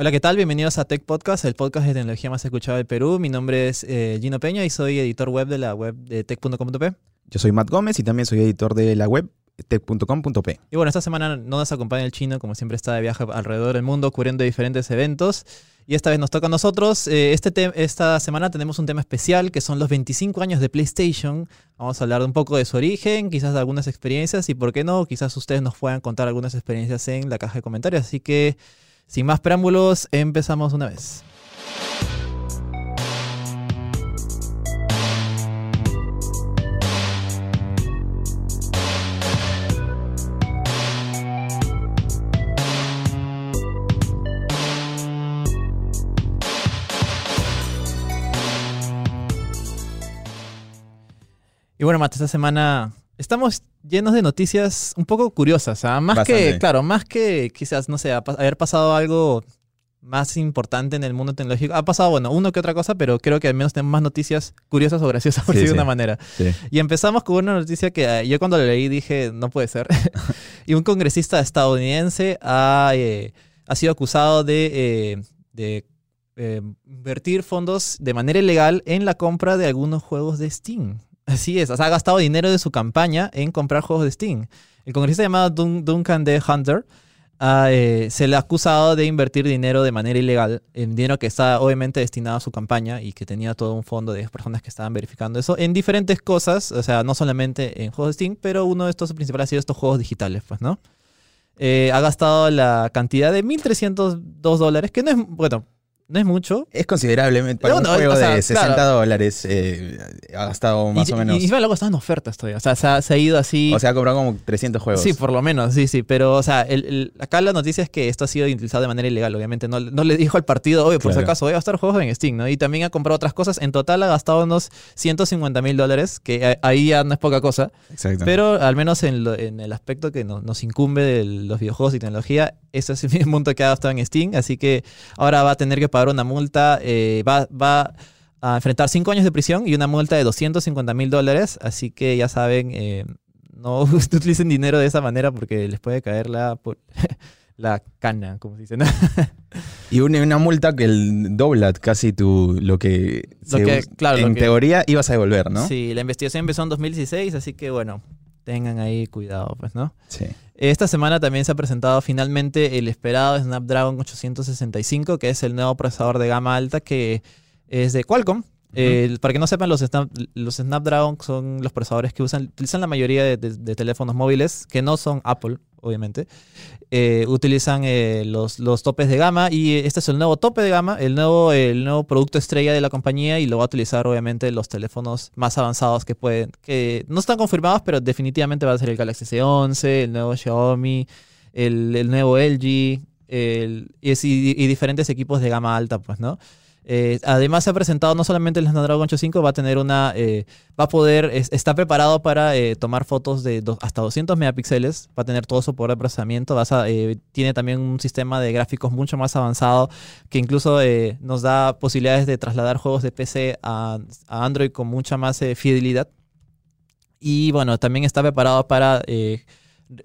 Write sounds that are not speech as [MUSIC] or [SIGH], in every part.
Hola, ¿qué tal? Bienvenidos a Tech Podcast, el podcast de tecnología más escuchado del Perú. Mi nombre es eh, Gino Peña y soy editor web de la web de tech.com.p. Yo soy Matt Gómez y también soy editor de la web tech.com.p. Y bueno, esta semana no nos acompaña el chino, como siempre está de viaje alrededor del mundo cubriendo diferentes eventos. Y esta vez nos toca a nosotros. Eh, este esta semana tenemos un tema especial que son los 25 años de PlayStation. Vamos a hablar un poco de su origen, quizás de algunas experiencias y por qué no, quizás ustedes nos puedan contar algunas experiencias en la caja de comentarios. Así que sin más preámbulos, empezamos una vez. Y bueno, Mate, esta semana estamos llenos de noticias un poco curiosas. ¿ah? Más que, claro, más que quizás, no sé, haber pasado algo más importante en el mundo tecnológico. Ha pasado, bueno, uno que otra cosa, pero creo que al menos tenemos más noticias curiosas o graciosas, por decirlo de una manera. Y empezamos con una noticia que ah, yo cuando la leí dije, no puede ser. [LAUGHS] y un congresista estadounidense ha, eh, ha sido acusado de, eh, de eh, invertir fondos de manera ilegal en la compra de algunos juegos de Steam. Así es, ha gastado dinero de su campaña en comprar juegos de Steam. El congresista llamado Duncan D. Hunter eh, se le ha acusado de invertir dinero de manera ilegal, en dinero que está obviamente destinado a su campaña y que tenía todo un fondo de personas que estaban verificando eso, en diferentes cosas, o sea, no solamente en juegos de Steam, pero uno de estos principales ha sido estos juegos digitales, pues, ¿no? Eh, ha gastado la cantidad de 1.302 dólares, que no es, bueno, no es mucho. Es considerablemente. Para un juego de 60 dólares eh, ha gastado más o menos. Y, luego está en ofertas todavía. O sea, se ha, ido así. O sea, ha comprado como 300 juegos. Sí, por lo menos, sí, sí. Pero, o sea, el, acá la noticia es que esto ha sido utilizado de manera ilegal. Obviamente, no, no le dijo al partido, oye, por si acaso, voy a gastar juegos en Steam, ¿no? Y también ha comprado otras cosas. En total ha gastado unos 150 mil dólares, que ahí ya no es poca cosa. Exacto. Pero al menos en, en el aspecto que nos incumbe de los videojuegos y tecnología, ese es el mismo monto que ha gastado en Steam. Así que ahora va a tener que pagar una multa eh, va, va, a enfrentar cinco años de prisión y una multa de 250 mil dólares. Así que ya saben, eh, [LAUGHS] no utilicen dinero de esa manera porque les puede caer la, [LAUGHS] la cana, como se dice. [LAUGHS] y una, una, multa que el dobla casi tu, lo que, claro, en teoría ibas a devolver, ¿no? Sí, la investigación empezó en 2016, así que bueno, tengan ahí cuidado, pues, ¿no? Sí. Esta semana también se ha presentado finalmente el esperado Snapdragon 865, que es el nuevo procesador de gama alta que es de Qualcomm. Para que no sepan, los, Snapdragon son los procesadores que usan, utilizan la mayoría de, teléfonos móviles que no son Apple, obviamente. Eh, utilizan eh, los, los, topes de gama y este es el nuevo tope de gama, el nuevo, el nuevo producto estrella de la compañía y lo va a utilizar obviamente los teléfonos más avanzados que pueden, que no están confirmados, pero definitivamente va a ser el Galaxy S11, el nuevo Xiaomi, el, el nuevo LG y, y diferentes equipos de gama alta, pues, ¿no? Eh, además se ha presentado no solamente el Snapdragon 85, va a tener una, eh, va a poder, está preparado para eh, tomar fotos de hasta 200 megapíxeles, va a tener todo su poder de procesamiento, tiene también un sistema de gráficos mucho más avanzado que incluso nos da posibilidades de trasladar juegos de PC a, Android con mucha más fidelidad. Y bueno, también está preparado para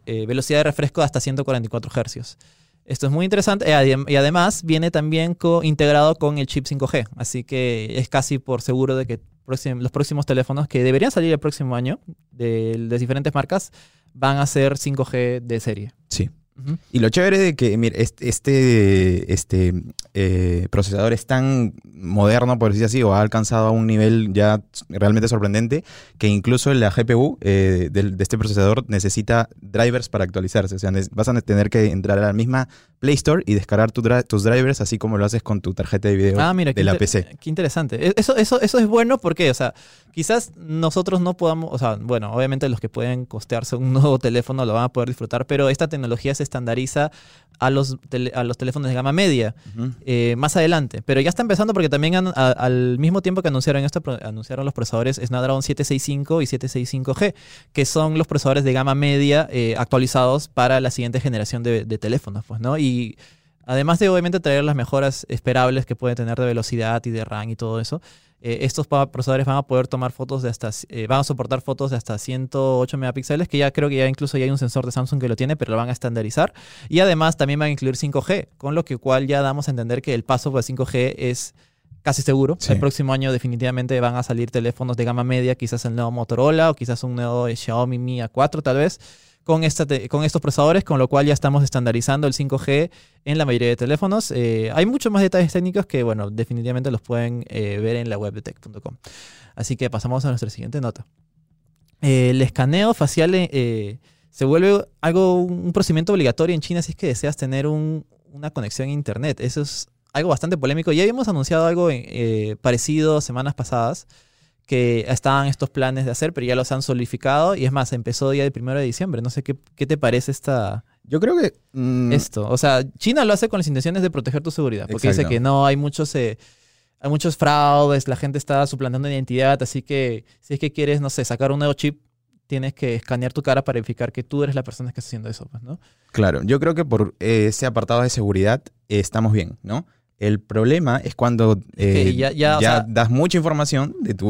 velocidad de refresco hasta 144 Hz. Esto es muy interesante eh, y además viene también integrado con el chip 5G, así que es casi por seguro de que los próximos teléfonos que deberían salir el próximo año de, de diferentes marcas van a ser 5G de serie. Sí. Y lo chévere de que, mire, este, este eh, procesador es tan moderno, por decir así, o ha alcanzado a un nivel ya realmente sorprendente, que incluso la GPU eh, de, este procesador necesita drivers para actualizarse. O sea, vas a tener que entrar a la misma Play Store y descargar tus drivers, así como lo haces con tu tarjeta de video ah, de la PC. Qué interesante. E, eso, eso, eso es bueno porque, o sea, quizás nosotros no podamos, o sea, bueno, obviamente los que pueden costearse un [LAUGHS] nuevo teléfono lo van a poder disfrutar, pero esta tecnología se estandariza a los, a los teléfonos de gama media eh, más adelante. Pero ya está empezando porque también al mismo tiempo que anunciaron esto, anunciaron los procesadores Snapdragon 765 y 765G, que son los procesadores de gama media eh, actualizados para la siguiente generación de, teléfonos. Pues, ¿no? Y Además de obviamente traer las mejoras esperables que puede tener de velocidad y de RAM y todo eso, eh, estos procesadores van a poder tomar fotos de hasta, eh, van a soportar fotos de hasta 108 megapíxeles, que ya creo que ya incluso ya hay un sensor de Samsung que lo tiene, pero lo van a estandarizar. Y además también van a incluir 5G, con lo que cual ya damos a entender que el paso por 5G es casi seguro. El próximo año definitivamente van a salir teléfonos de gama media, quizás el nuevo Motorola o quizás un nuevo Xiaomi Mi A4 tal vez, con, esta con estos procesadores, con lo cual ya estamos estandarizando el 5G en la mayoría de teléfonos. Eh, hay muchos más detalles técnicos que, bueno, definitivamente los pueden eh, ver en la web de tech.com. Así que pasamos a nuestra siguiente nota. Eh, el escaneo facial se vuelve algo, un procedimiento obligatorio en China si es que deseas tener una conexión a Internet. Eso es algo bastante polémico. Ya habíamos anunciado algo parecido semanas pasadas que estaban estos planes de hacer, pero ya los han solidificado y es más, empezó día de primero de diciembre. No sé qué, qué te parece esta... Yo creo que... Mm, esto, o sea, China lo hace con las intenciones de proteger tu seguridad, porque dice que no, hay muchos... Eh, hay muchos fraudes, la gente está suplantando identidad, así que si es que quieres, no sé, sacar un nuevo chip, tienes que escanear tu cara para verificar que tú eres la persona que está haciendo eso, pues, ¿no? Claro, yo creo que por ese apartado de seguridad eh, estamos bien, ¿no? El problema es cuando eh, ya, das mucha información de tu,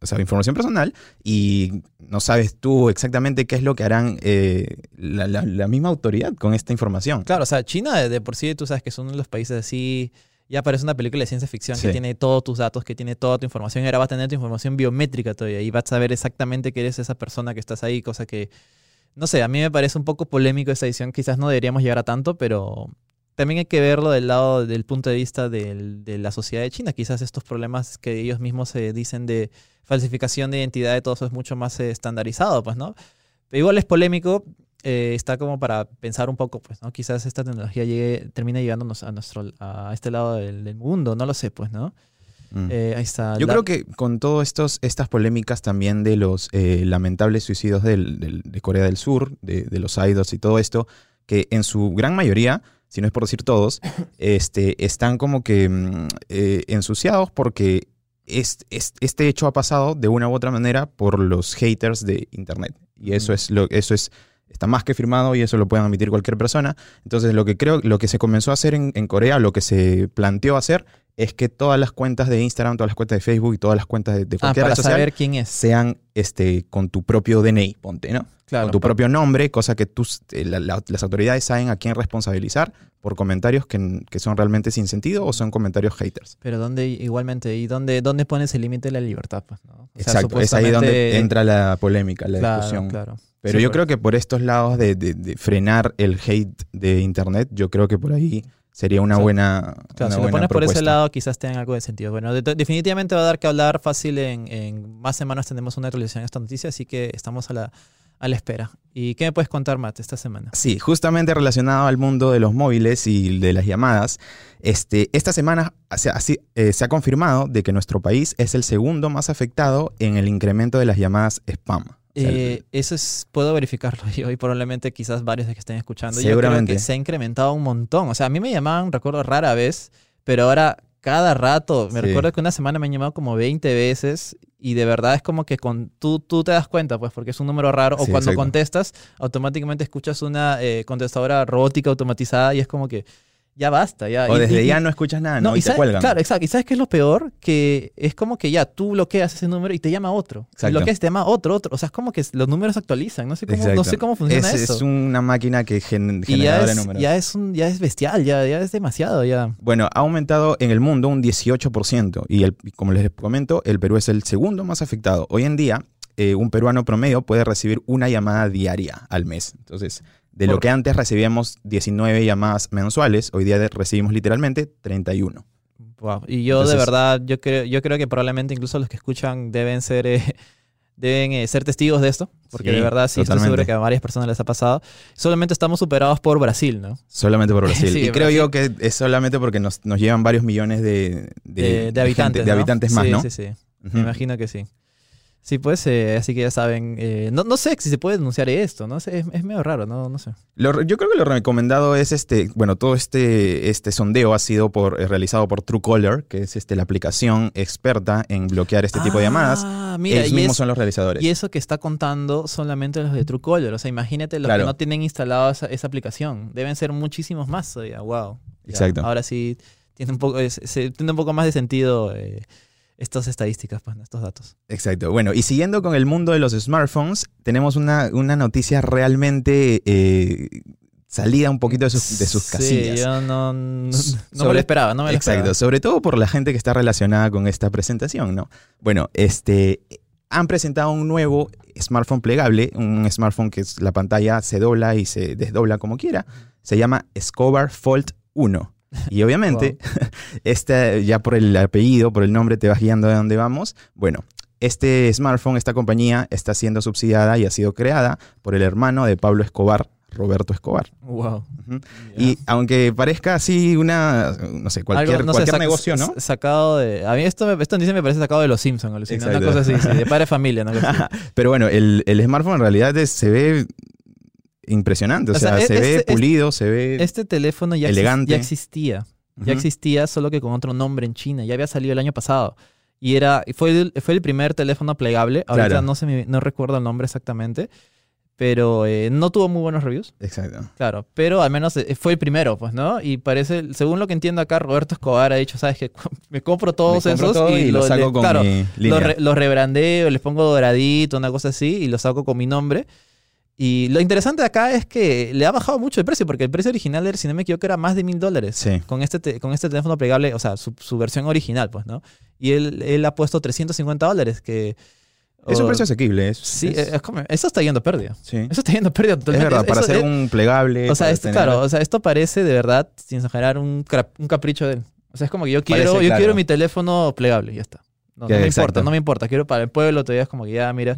o sea, información personal y no sabes tú exactamente qué es lo que harán eh, la, misma autoridad con esta información. Claro, o sea, China de, por sí tú sabes que es uno de los países así, ya parece una película de ciencia ficción que tiene todos tus datos, que tiene toda tu información, y ahora va a tener tu información biométrica todavía y vas a saber exactamente que eres esa persona que estás ahí, cosa que, no sé, a mí me parece un poco polémico esta edición, quizás no deberíamos llegar a tanto, pero también hay que verlo del lado del punto de vista de la sociedad de China. Quizás estos problemas que ellos mismos se dicen de falsificación de identidad y todo eso es mucho más eh, estandarizado, pues, ¿no? Pero igual es polémico, eh, está como para pensar un poco, pues, ¿no? Quizás esta tecnología llegue, termine llegándonos a nuestro, a este lado del, mundo, no lo sé, pues, ¿no? Mm. Eh, ahí está. Yo creo que con todas estas polémicas también de los lamentables suicidios de Corea del Sur, de, de los idols y todo esto, que en su gran mayoría si no es por decir todos, [LAUGHS] este, están como que mm, eh, ensuciados porque este hecho ha pasado de una u otra manera por los haters de Internet. Y eso es lo eso es está más que firmado y eso lo puede admitir cualquier persona. Entonces, lo que creo, lo que se comenzó a hacer en, en Corea, lo que se planteó hacer es que todas las cuentas de Instagram, todas las cuentas de Facebook y todas las cuentas de, de ah, cualquier red social quién es. sean este, con tu propio DNI, ponte, ¿no? Claro, con tu propio nombre, cosa que tus, eh, las autoridades saben a quién responsabilizar por comentarios que, que, son realmente sin sentido o son comentarios haters. Pero dónde igualmente, ¿y dónde, dónde pones el límite de la libertad? Pues, Exacto, es ahí donde entra la polémica, la discusión. Claro. Pero yo creo que por estos lados de, de, de frenar el hate de Internet, yo creo que por ahí Sería una buena. Claro, si lo pones por ese lado, quizás tenga algo de sentido. Bueno, definitivamente va a dar que hablar fácil. En, más semanas tendremos una actualización de esta noticia, así que estamos a la, a la espera. ¿Y qué me puedes contar, Matt, esta semana? Sí, justamente relacionado al mundo de los móviles y de las llamadas. Este, esta semana se, eh, se ha confirmado de que nuestro país es el segundo más afectado en el incremento de las llamadas spam. Eh, eso es, puedo verificarlo yo [LAUGHS] y probablemente quizás varios de que estén escuchando. Yo creo que se ha incrementado un montón. O sea, a mí me llamaban, recuerdo, rara vez, pero ahora cada rato, me recuerdo que una semana me han llamado como 20 veces y de verdad es como que con, tú, tú te das cuenta, pues, porque es un número raro. O cuando contestas, automáticamente escuchas una eh, contestadora robótica automatizada y es como que ya basta, ya. O desde ya no escuchas nada, ¿no? Y, te cuelgan. Claro, exacto. ¿Y sabes qué es lo peor? Que es como que ya tú bloqueas ese número y te llama otro. Exacto. Y bloqueas te llama otro, otro. O sea, es como que los números se actualizan. No sé cómo, no sé cómo funciona es, eso. Es una máquina que gen, genera números. Ya es, un, ya es bestial, ya, ya es demasiado, ya. Bueno, ha aumentado en el mundo un 18%. Y el, como les comento, el Perú es el segundo más afectado. Hoy en día, eh, un peruano promedio puede recibir una llamada diaria al mes. Entonces, de lo que antes recibíamos 19 llamadas mensuales, hoy día recibimos literalmente 31. Wow. Y yo de verdad, yo creo, yo creo que probablemente incluso los que escuchan deben ser, eh, [LAUGHS] deben eh, ser testigos de esto, porque de verdad sí estoy seguro que a varias personas les ha pasado. Solamente estamos superados por Brasil, ¿no? Solamente por [LAUGHS] Brasil. y creo yo que es solamente porque nos, llevan varios millones de, de, habitantes, de habitantes más, ¿no? Sí, sí, sí. Me imagino que sí. Sí, pues, eh, así que ya saben. eh, no, no sé si se puede denunciar esto, ¿no? sé, Es, es medio raro, ¿no? No sé. Lo- yo creo que lo recomendado es este, bueno, todo este, este sondeo ha sido por, eh, realizado por Truecaller, que es este, la aplicación experta en bloquear este tipo de llamadas. Ah, mira, Ellos y, mismos es- son los realizadores. y eso que está contando solamente los de Truecaller. O sea, imagínate los Claro. que no tienen instalado esa, esa aplicación. Deben ser muchísimos más todavía. Wow. Ya, Exacto. Ahora sí tiene un poco, es- se- tiene un poco más de sentido eh, estas estadísticas, pues, estos datos. Exacto. Bueno, y siguiendo con el mundo de los smartphones, tenemos una, una noticia realmente eh, salida un poquito de sus, de sus Sí, casillas. yo no, no, no me lo esperaba, no me lo Exacto, esperaba. sobre todo por la gente que está relacionada con esta presentación, ¿no? Bueno, este han presentado un nuevo smartphone plegable, un smartphone que es, la pantalla se dobla y se desdobla como quiera. Se llama Escobar Fold 1. Y obviamente, [LAUGHS] este, ya por el apellido, por el nombre, te vas guiando de dónde vamos. Bueno, este smartphone, esta compañía, está siendo subsidiada y ha sido creada por el hermano de Pablo Escobar, Roberto Escobar. Wow. Y aunque parezca así una, no sé, cualquier, Algo, no sé, cualquier sac- negocio, ¿no? Sacado de. A mí esto, me- esto dice me parece sacado de los Simpsons, Una cosa así, sí, de padre familia, ¿no? [LAUGHS] Pero bueno, el, el smartphone en realidad es- se ve impresionante. O, O sea, sea, se e- ve este- pulido, se ve Este teléfono ya, Elegante. ya existía. Ya Ujú. existía, solo que con otro nombre en China. Ya había salido el año pasado. Y era, fue, el, fue el primer teléfono plegable. Ahorita Claro. no, se me- no recuerdo el nombre exactamente. Pero eh, no tuvo muy buenos reviews. Exacto. Claro, pero al menos eh, fue el primero, pues, ¿no? Y parece, según lo que entiendo acá, Roberto Escobar ha dicho, ¿sabes qué? [LAUGHS] Me compro todos Me compro esos todo y, lo lo- saco le- con claro, mi línea. los, re- los rebrandeo, les pongo doradito, una cosa así, y los saco con mi nombre. Y lo interesante de acá es que le ha bajado mucho el precio, porque el precio original, no me equivoco, era más de mil dólares. Sí. Con este, te- con este teléfono plegable, o sea, su, su versión original, pues, ¿no? Y él, él ha puesto 350 dólares, que... Es un o- precio asequible. Es, Sí, es- es como- eso está yendo pérdida. sí. Eso está yendo pérdida Es totalmente. verdad, para Eso hacer es- un plegable. o sea, esto, tener- claro, o sea, esto parece de verdad, sin exagerar, un, un capricho de él. O sea, es como que yo quiero, Parece, yo claro. quiero mi teléfono plegable y ya está. No, no Que me importa, no me importa. Quiero para el pueblo, todavía es como que ya, mira.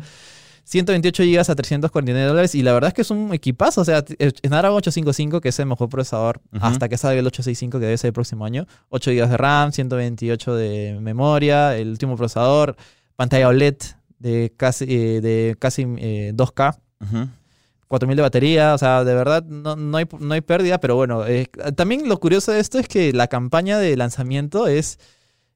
128 GB a 349 dólares y la verdad es que es un equipazo. O sea, el Snapdragon 855, que es el mejor procesador hasta que salga el 865, que debe ser el próximo año. 8 GB de RAM, 128 de memoria, el último procesador, pantalla OLED de casi, eh, de casi eh, 2K. Ujú. 4000 de batería, o sea, de verdad no, no, hay, no hay pérdida, pero bueno, eh, también lo curioso de esto es que la campaña de lanzamiento es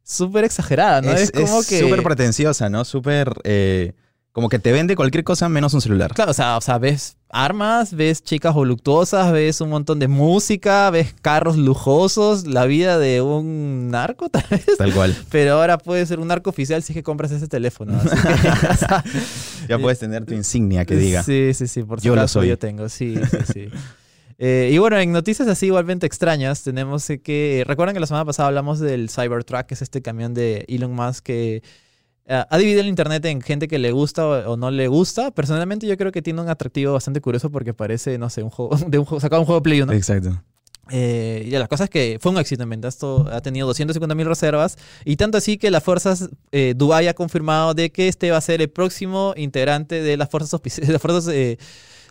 súper exagerada, ¿no? Es Es, como es que... súper pretenciosa, ¿no? Súper. eh, como que te vende cualquier cosa menos un celular. Claro, o sea, o sea, ves armas, ves chicas voluptuosas, ves un montón de música, ves carros lujosos, la vida de un narco [LAUGHS] tal vez, Tal cual. pero ahora puede ser un narco oficial si es que compras ese teléfono. así que, [LAUGHS] o sea, [LAUGHS] Ya puedes tener tu insignia que diga. Sí, sí, sí, por Yo lo supuesto soy. yo tengo, sí, sí, sí. Eh, y bueno, en noticias así igualmente extrañas, tenemos eh, que. Recuerdan que la semana pasada hablamos del Cybertruck, que es este camión de Elon Musk que ha dividido el internet en gente que le gusta o, no le gusta. Personalmente, yo creo que tiene un atractivo bastante curioso porque parece, no sé, un juego, [LAUGHS] de un juego, sacado un juego de Play 1. Exacto. Eh, y la cosa es que fue un éxito en venta. Esto ha tenido 250 mil reservas. Y tanto así que las fuerzas, eh, Dubái ha confirmado de que este va a ser el próximo integrante de las fuerzas, [LAUGHS] de las fuerzas, eh,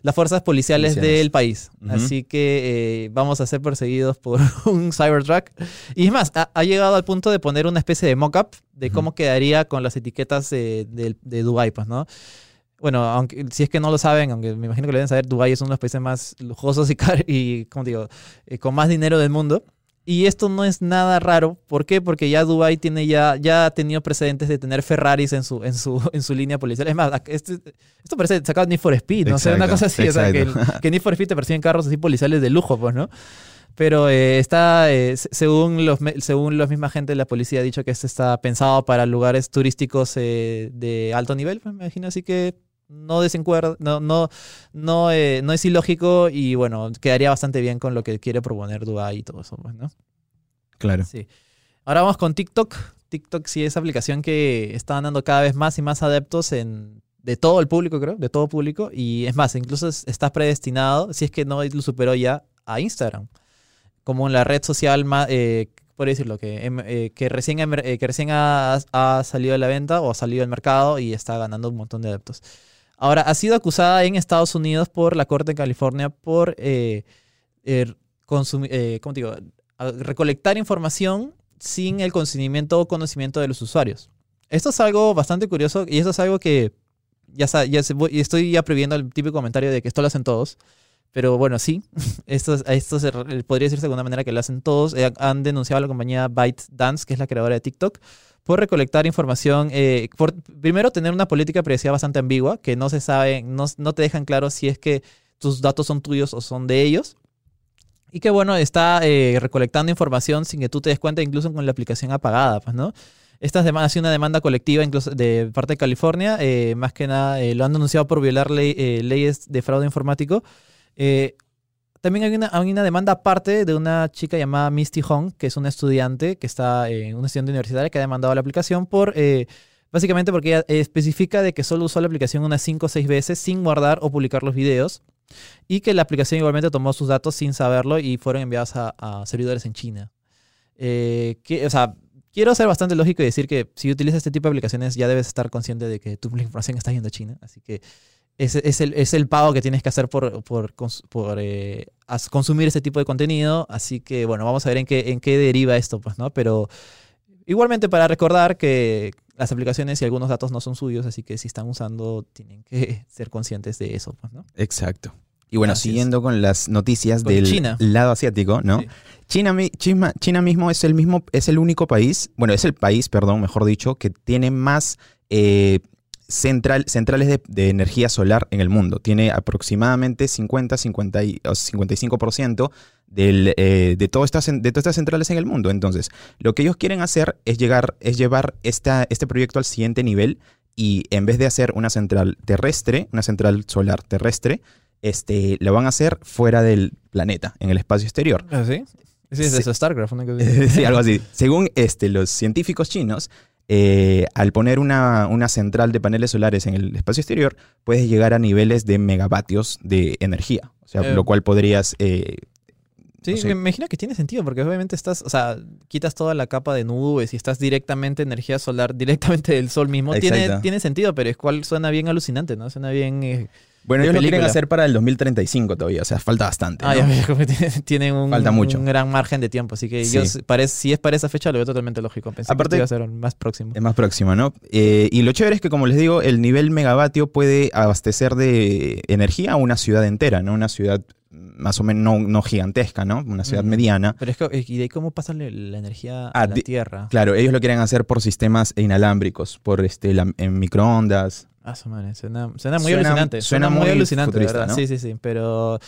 las fuerzas policiales, Policiales. del país. Así que eh, vamos a ser perseguidos por [LAUGHS] un Cybertruck. Y es más, ha, ha llegado al punto de poner una especie de mock-up de cómo quedaría con las etiquetas eh, del- de, Dubái, pues, ¿no? Bueno, aunque si es que no lo saben, aunque me imagino que lo deben saber, Dubái es uno de los países más lujosos y, car- y como digo, eh, con más dinero del mundo. Y esto no es nada raro. ¿Por qué? Porque ya Dubai tiene ya, ya ha tenido precedentes de tener Ferraris en su, en su, [LAUGHS] en su línea policial. Es más, este- esto parece sacado de Need for Speed, no sé, una Exacto, cosa así. O sea, que, exacto. que Need for Speed te persiguen carros así policiales de lujo, pues, ¿no? Pero eh, está, eh, se- según, los, según los misma gente de la policía ha dicho que este está pensado para lugares turísticos eh, de alto nivel, pues, me imagino. Así que no desencuerda, no, no, no, eh, no es ilógico y bueno, quedaría bastante bien con lo que quiere proponer Dubai y todo eso, pues, ¿no? Claro. Sí. Ahora vamos con TikTok. TikTok sí es aplicación que está dando cada vez más y más adeptos en de todo el público, creo, de todo público. Y es más, incluso es- está predestinado, si es que no lo superó ya, a Instagram. Como la red social más, eh, por decirlo, que, em- eh, que recién, emer- eh, que recién ha, ha salido de la venta o ha salido al mercado y está ganando un montón de adeptos. Ahora, ha sido acusada en Estados Unidos por la Corte de California por eh, eh, eh, recolectar información sin el consentimiento o conocimiento de los usuarios. Esto es algo bastante curioso y esto es algo que ya, ya se- estoy ya previendo el típico comentario de que esto lo hacen todos. Pero bueno, sí, [LAUGHS] esto, es- esto se podría decirse de alguna manera que lo hacen todos. Eh, han denunciado a la compañía ByteDance, que es la creadora de TikTok, por recolectar información, eh, por primero tener una política de bastante ambigua, que no se sabe, no, no te dejan claro si es que tus datos son tuyos o son de ellos. Y que bueno, está eh, recolectando información sin que tú te des cuenta, incluso con la aplicación apagada, pues, ¿no? Esta es demanda- ha sido una demanda colectiva incluso de parte de California. eh, más que nada eh, lo han denunciado por violar ley- leyes de fraude informático. Eh, también hay una, hay una demanda aparte de una chica llamada Misty Hong, que es una estudiante, que está en una estudiante universitaria que ha demandado la aplicación por, eh, básicamente porque ella especifica de que solo usó la aplicación unas 5 o 6 veces sin guardar o publicar los videos y que la aplicación igualmente tomó sus datos sin saberlo y fueron enviados a, a servidores en China. Eh, que, o sea, quiero ser bastante lógico y decir que si utilizas este tipo de aplicaciones ya debes estar consciente de que tu [LAUGHS] información está yendo a China. Así que ese es el, es el pago que tienes que hacer por, por, por, eh, consumir ese tipo de contenido. Así que, bueno, vamos a ver en qué, en qué deriva esto, pues, ¿no? Pero igualmente para recordar que las aplicaciones y algunos datos no son suyos, así que si están usando, tienen que [LAUGHS] ser conscientes de eso, pues, ¿no? Exacto. Y bueno, es. siguiendo con las noticias Con del China. lado asiático, ¿no? Sí. China, China, China mismo es el mismo, es el único país, bueno, es el país, perdón, mejor dicho, que tiene más eh, central, centrales de, de energía solar en el mundo. Tiene aproximadamente 50, 50 y, o 55% del, eh, de, todas estas, de todas estas centrales en el mundo. Entonces, lo que ellos quieren hacer es, llegar, es llevar esta, este proyecto al siguiente nivel y en vez de hacer una central terrestre, una central solar terrestre, este, lo van a hacer fuera del planeta, en el espacio exterior. ¿Ah, ¿Sí? Sí, es eso, StarCraft. [LAUGHS] sí, algo así. Según este, los científicos chinos, eh, al poner una, una central de paneles solares en el espacio exterior, puedes llegar a niveles de megavatios de energía. O sea, Eh, lo cual podrías... eh, Sí, no sé. me imagino que tiene sentido, porque obviamente estás, o sea, quitas toda la capa de nubes y estás directamente energía solar, [LAUGHS] directamente del sol mismo. Tiene, tiene sentido, pero es cual suena bien alucinante, ¿no? Suena bien. Eh, bueno, ellos lo quieren hacer para el 2035 todavía, o sea, falta bastante. Ah, ¿no? ya [LAUGHS] tiene- tienen un, Falta mucho. un gran margen de tiempo, así que yo, parece, si es para esa fecha, lo veo totalmente lógico. Pensé Aparte- que iba a ser más próximo. Es más próxima, ¿no? Eh, y lo chévere es que, como les digo, el nivel megavatio puede abastecer de energía a una ciudad entera, ¿no? Una ciudad más o menos no, no gigantesca, ¿no? Una ciudad mediana. Pero es que, ¿y de ahí cómo pasa la la energía Ah, a la di- Tierra? Claro, ellos lo quieren hacer por sistemas inalámbricos, por este, la- en microondas. Ah, su madre, suena, suena muy Suena- alucinante. suena Suena, muy, alucinante, futurista, ¿verdad? ¿no? Sí, sí, sí. Pero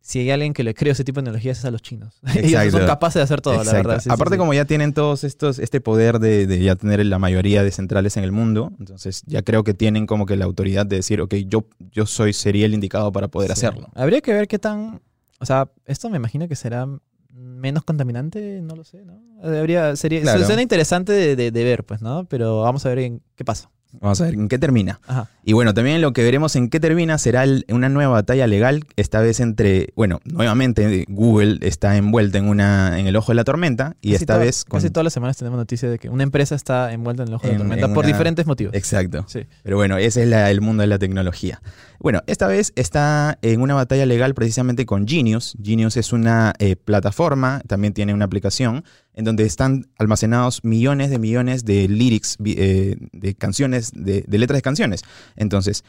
si hay alguien que le cree ese tipo de tecnologías es a los chinos. [LAUGHS] Ellos son capaces de hacer todo, la verdad. sí, Aparte, sí. como ya tienen todos estos, este poder de, de ya tener la mayoría de centrales en el mundo, entonces ya creo que tienen como que la autoridad de decir, ok, yo, yo soy, sería el indicado para poder hacerlo. Habría que ver qué tan. O sea, esto me imagino que será menos contaminante, no lo sé, ¿no? Habría, sería, Claro. Suena interesante de, de- de ver, pues, ¿no? Pero vamos a ver en qué pasa. Vamos a ver en qué termina. Ajá. Y bueno, también lo que veremos en qué termina será el- una nueva batalla legal, esta vez entre, bueno, nuevamente Google está envuelta en, una, en el ojo de la tormenta y Casi esta toda- vez con... Casi todas las semanas tenemos noticias de que una empresa está envuelta en el ojo de la En- tormenta en por una- diferentes motivos. Exacto. Sí. Pero bueno, ese es la- el mundo de la tecnología. Bueno, esta vez está en una batalla legal precisamente con Genius. Genius es una eh, plataforma, también tiene una aplicación, en donde están almacenados millones de millones de lyrics, eh, de canciones, de, letras de canciones. Entonces,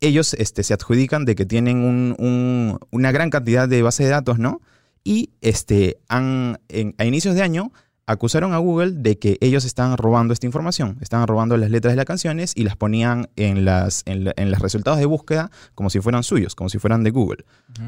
ellos este, se adjudican de que tienen un- un- una gran cantidad de base de datos, ¿no? Y este, han, a inicios de año acusaron a Google de que ellos estaban robando esta información, estaban robando las letras de las canciones y las ponían en, las, en, la- en los resultados de búsqueda como si fueran suyos, como si fueran de Google.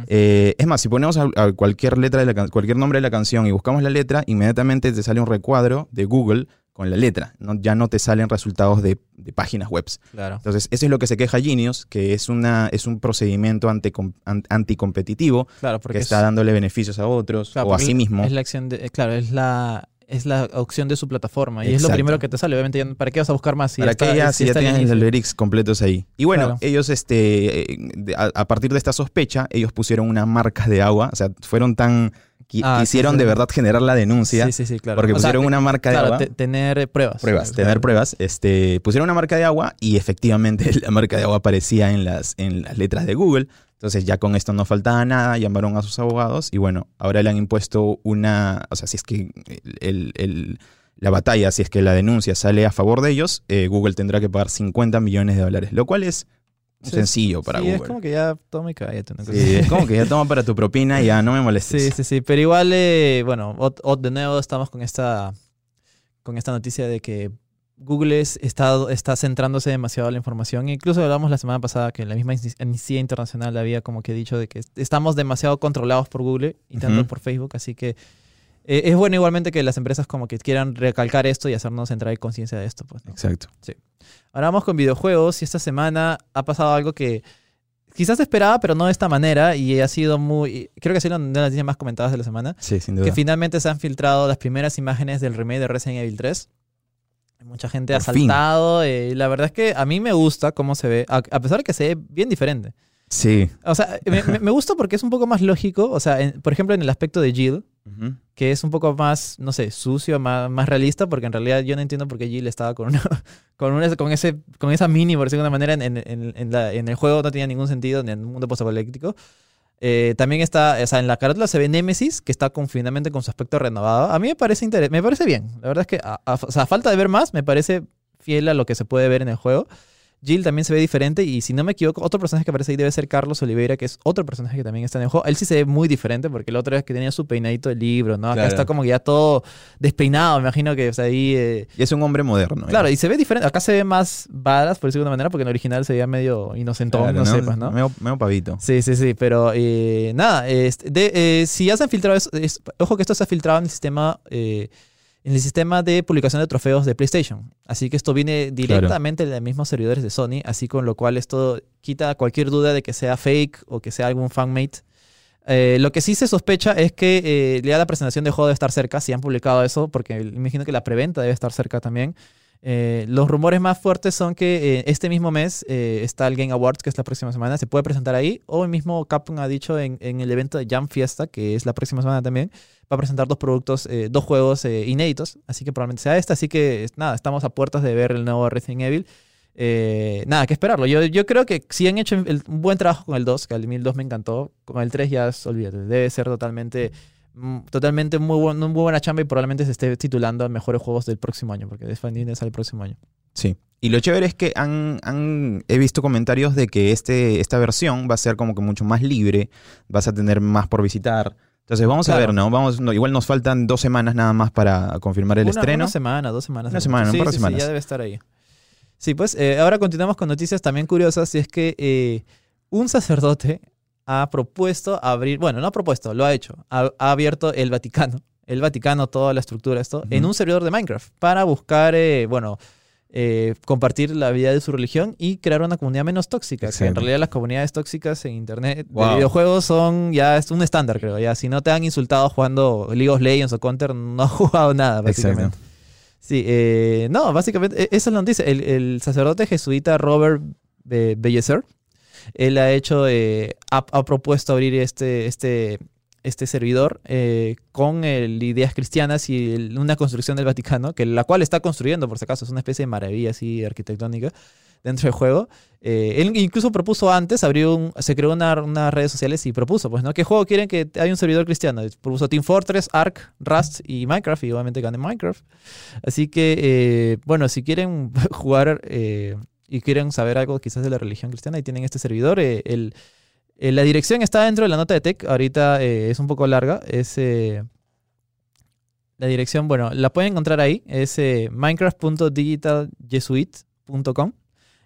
Eh, es más, si ponemos a, a cualquier letra de la cualquier nombre de la canción y buscamos la letra, inmediatamente te sale un recuadro de Google con la letra. ¿no? Ya no te salen resultados de, de páginas web. Claro. Entonces, eso es lo que se queja Genius, que es, una, es un procedimiento anticom- an- anticompetitivo Claro, porque que es- está dándole beneficios a otros Claro, o a sí mismo. Es la acción de, eh, claro, es la es la opción de su plataforma y es lo primero que te sale. Obviamente, ¿para qué vas a buscar más? Si para está- que ya, si ya inicio? los lyrics completos ahí. Y bueno, Claro. ellos, este, eh, a, a partir de esta sospecha, ellos pusieron una marca de agua, o sea, fueron tan, qui- Ah, quisieron sí. de verdad generar la denuncia, Sí, sí, sí, claro. porque O pusieron una marca de claro, agua. te- tener pruebas. pruebas, Claro. tener pruebas, este, pusieron una marca de agua y efectivamente [LAUGHS] la marca de agua aparecía en las, en las letras de Google. Entonces ya con esto no faltaba nada, llamaron a sus abogados y bueno, ahora le han impuesto una, o sea, si es que el, el- la batalla, si es que la denuncia sale a favor de ellos, eh, Google tendrá que pagar 50 millones de dólares, lo cual es Sí, sencillo para sí, Google. es como que ya toma y cállate. una cosa Sí, así. es como que ya toma para tu propina y ya no me molestes. Sí, sí, sí. Pero igual, eh, bueno, ot- ot- de nuevo estamos con esta, con esta noticia de que Google es- está, está centrándose demasiado en la información. Incluso hablamos la semana pasada que la misma Amnistía Internacional había como que dicho de que estamos demasiado controlados por Google y tanto por Facebook. Así que eh, es bueno igualmente que las empresas como que quieran recalcar esto y hacernos entrar en conciencia de esto. Pues, ¿no? Exacto. Ahora vamos con videojuegos y esta semana ha pasado algo que quizás esperaba, pero no de esta manera y ha sido muy... Creo que ha sido una de las noticias más comentadas de la semana. Sí, sin duda. Que finalmente se han filtrado las primeras imágenes del remake de Resident Evil 3. Mucha gente ha Por saltado. eh, y la verdad es que a mí me gusta cómo se ve, a, a pesar de que se ve bien diferente. Sí. O sea, me, me- me gusta porque es un poco más lógico. O sea, en- por ejemplo, en el aspecto de Jill, Que es un poco más, no sé, sucio, más, más realista, porque en realidad yo no entiendo por qué Jill estaba con una, [LAUGHS] con una, con ese, con esa mini, por decirlo de alguna manera, en, en- en- la- en el juego no tenía ningún sentido, en el mundo postapocalíptico. Eh, también está, o sea, en la carátula se ve Nemesis, que está con, finalmente con su aspecto renovado. A mí me parece interes- me parece bien. La verdad es que, a, a- o sea, a falta de ver más, me parece fiel a lo que se puede ver en el juego. Jill también se ve diferente y si no me equivoco, otro personaje que aparece ahí debe ser Carlos Oliveira, que es otro personaje que también está en el juego. Él sí se ve muy diferente porque el otro es que tenía su peinadito de libro, ¿no? Acá Claro. está como que ya todo despeinado, me imagino que o sea, ahí... eh, Y es un hombre moderno. Claro, ya. y se ve diferente. Acá se ve más badass, por decirlo de alguna manera, porque en el original se veía medio inocentón, Claro, no, sepas, ¿no? Medio, medio pavito. Sí, sí, sí, pero eh, nada, este, de, eh, si ya se han filtrado, eso, es- ojo que esto se ha filtrado en el sistema, eh, en el sistema de publicación de trofeos de PlayStation. Así que esto viene directamente de los mismos servidores de Sony, así con lo cual esto quita cualquier duda de que sea fake o que sea algún fanmate. Eh, lo que sí se sospecha es que eh, ya la presentación de juego debe estar cerca, si han publicado eso, porque imagino que la preventa debe estar cerca también. Eh, los rumores más fuertes son que eh, este mismo mes eh, está el Game Awards, que es la próxima semana, se puede presentar ahí, o el mismo Capcom ha dicho en, el evento de Jam Fiesta, que es la próxima semana también, va a presentar dos productos, dos juegos inéditos, así que probablemente sea esta, así que nada, estamos a puertas de ver el nuevo Resident Evil. Nada, que esperarlo. Yo, yo creo que si han hecho un buen trabajo con el 2, que el 2002 me encantó, con el 3 ya olvídate, debe ser totalmente, totalmente muy, buen- muy buena chamba y probablemente se esté titulando a mejores juegos del próximo año, porque Defending sale el próximo año. Sí. Y lo chévere es que han, han- he visto comentarios de que este, esta versión va a ser como que mucho más libre, vas a tener más por visitar. Entonces vamos a ver, ¿no? Vamos, no, igual nos faltan dos semanas nada más para confirmar el una, estreno. Una semana, dos semanas. Una semana, un repente. par de Sí, sí, sí, semanas. ya debe estar ahí. Sí, pues eh, ahora continuamos con noticias también curiosas y es que eh, un sacerdote ha propuesto abrir, bueno, no ha propuesto, lo ha hecho, ha, ha abierto el Vaticano, el Vaticano, toda la estructura, esto, en un servidor de Minecraft para buscar, eh, bueno, eh, compartir la vida de su religión y crear una comunidad menos tóxica. Que en realidad las comunidades tóxicas en internet de Wow. videojuegos son ya es un estándar, creo. Ya si no te han insultado jugando League of Legends o Counter, no has [LAUGHS] jugado nada, básicamente. Sí, eh, no, básicamente, e- esa es la noticia. El, el sacerdote jesuita Robert Be- Bellecer, él ha hecho, eh, ha, propuesto abrir este, este, este servidor eh, con el- ideas cristianas y una construcción del Vaticano, que la cual está construyendo, por si acaso, es una especie de maravilla así arquitectónica dentro del juego. Eh, él incluso propuso antes, abrió un- se creó una, unas redes sociales y propuso, pues, ¿no? ¿Qué juego quieren que haya un servidor cristiano? Propuso Team Fortress, Ark, Rust y Minecraft, y obviamente gané Minecraft. Así que, eh, bueno, si quieren [LAUGHS] jugar eh, y quieren saber algo quizás de la religión cristiana, y tienen este servidor. eh, el, eh, la dirección está dentro de la nota de tech. Ahorita eh, es un poco larga. Es, la dirección, bueno, la pueden encontrar ahí. Es minecraft.digitaljesuit.com.